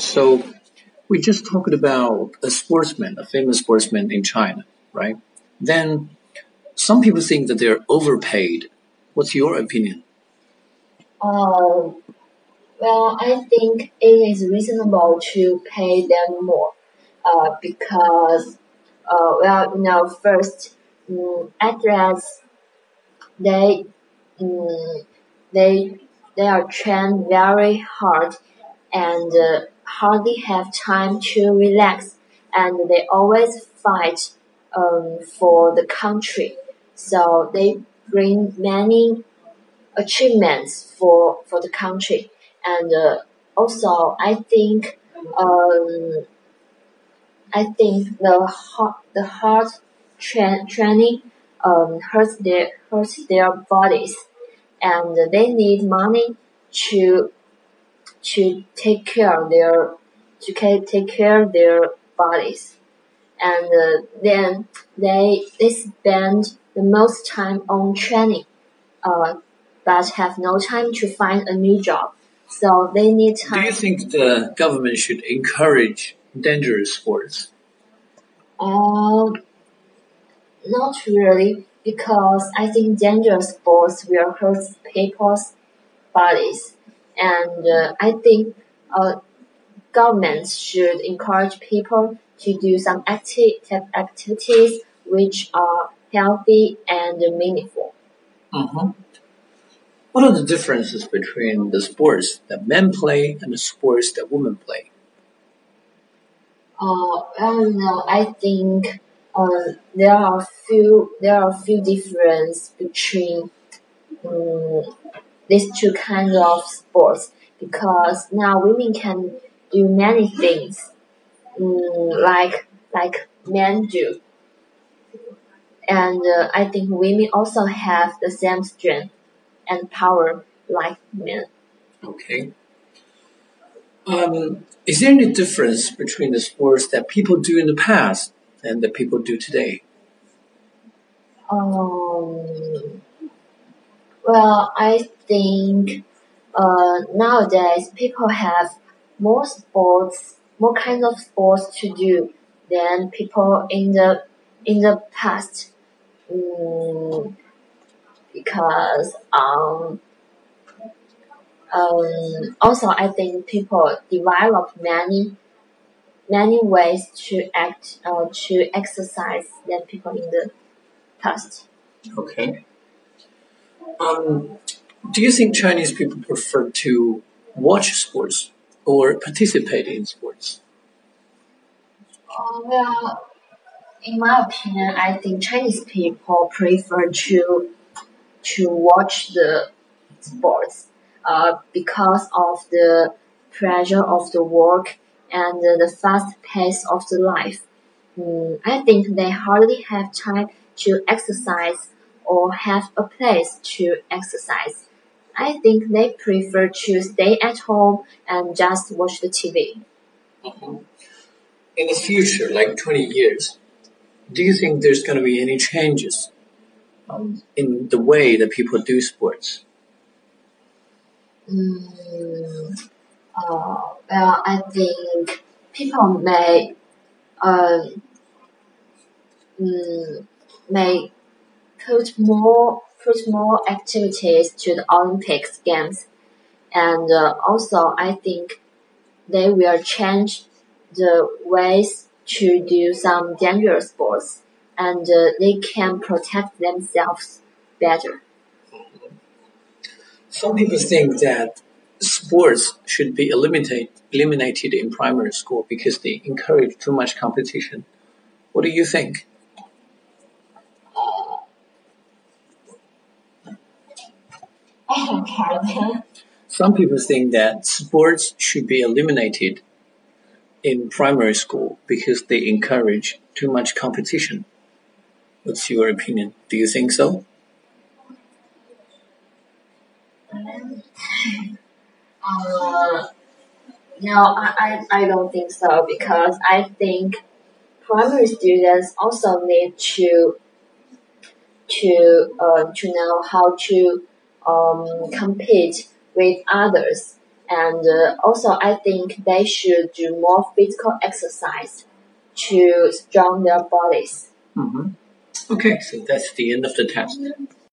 So we just talked about a sportsman, a famous sportsman in China, right? Then some people think that they're overpaid. What's your opinion? Um, well, I think it is reasonable to pay them more, uh, because, uh, well, you know, first, um, athletes, they, um, they, they are trained very hard and uh, hardly have time to relax, and they always fight um, for the country. So they bring many achievements for for the country, and uh, also I think um, I think the hard the hard tra- training um, hurts their hurts their bodies, and they need money to to take care of their to take care of their bodies, and uh, then they they spend the most time on training, uh, but have no time to find a new job. So they need time. Do you think the government should encourage dangerous sports? Uh, not really, because I think dangerous sports will hurt people's bodies and uh, I think uh, governments should encourage people to do some acti- activities which are healthy and meaningful. Mm-hmm. What are the differences between the sports that men play and the sports that women play? Uh, well, know. I think uh, there are few there are few differences between um, these two kinds of sports because now women can do many things um, like like men do. And uh, i think women also have the same strength and power like men. Okay. Um, is there any difference between the sports that people do in the past and that people do today? Um, well, I think uh, nowadays people have more sports, more kinds of sports to do than people in the in the past. Mm, because um, um, also I think people develop many many ways to act uh, to exercise than people in the past. Okay. Um, do you think Chinese people prefer to watch sports or participate in sports? Uh, well, in my opinion, I think Chinese people prefer to to watch the sports uh, because of the pressure of the work and the fast pace of the life. Mm, I think they hardly have time to exercise or have a place to exercise. I think they prefer to stay at home and just watch the TV. Mm-hmm. In the future, like 20 years, do you think there's going to be any changes um, in the way that people do sports? Mm, uh, well, I think people may uh, mm, may put more put more activities to the Olympics games, and uh, also I think they will change the ways to do some dangerous sports, and uh, they can protect themselves better. Some people think that sports should be eliminated eliminated in primary school because they encourage too much competition. What do you think? Some people think that sports should be eliminated in primary school because they encourage too much competition. What's your opinion? Do you think so? Uh, no, I, I, don't think so because I think primary students also need to to uh, to know how to um, compete with others And uh, also, I think they should do more physical exercise to strong their bodies. Mm-hmm. Okay, so that's the end of the test.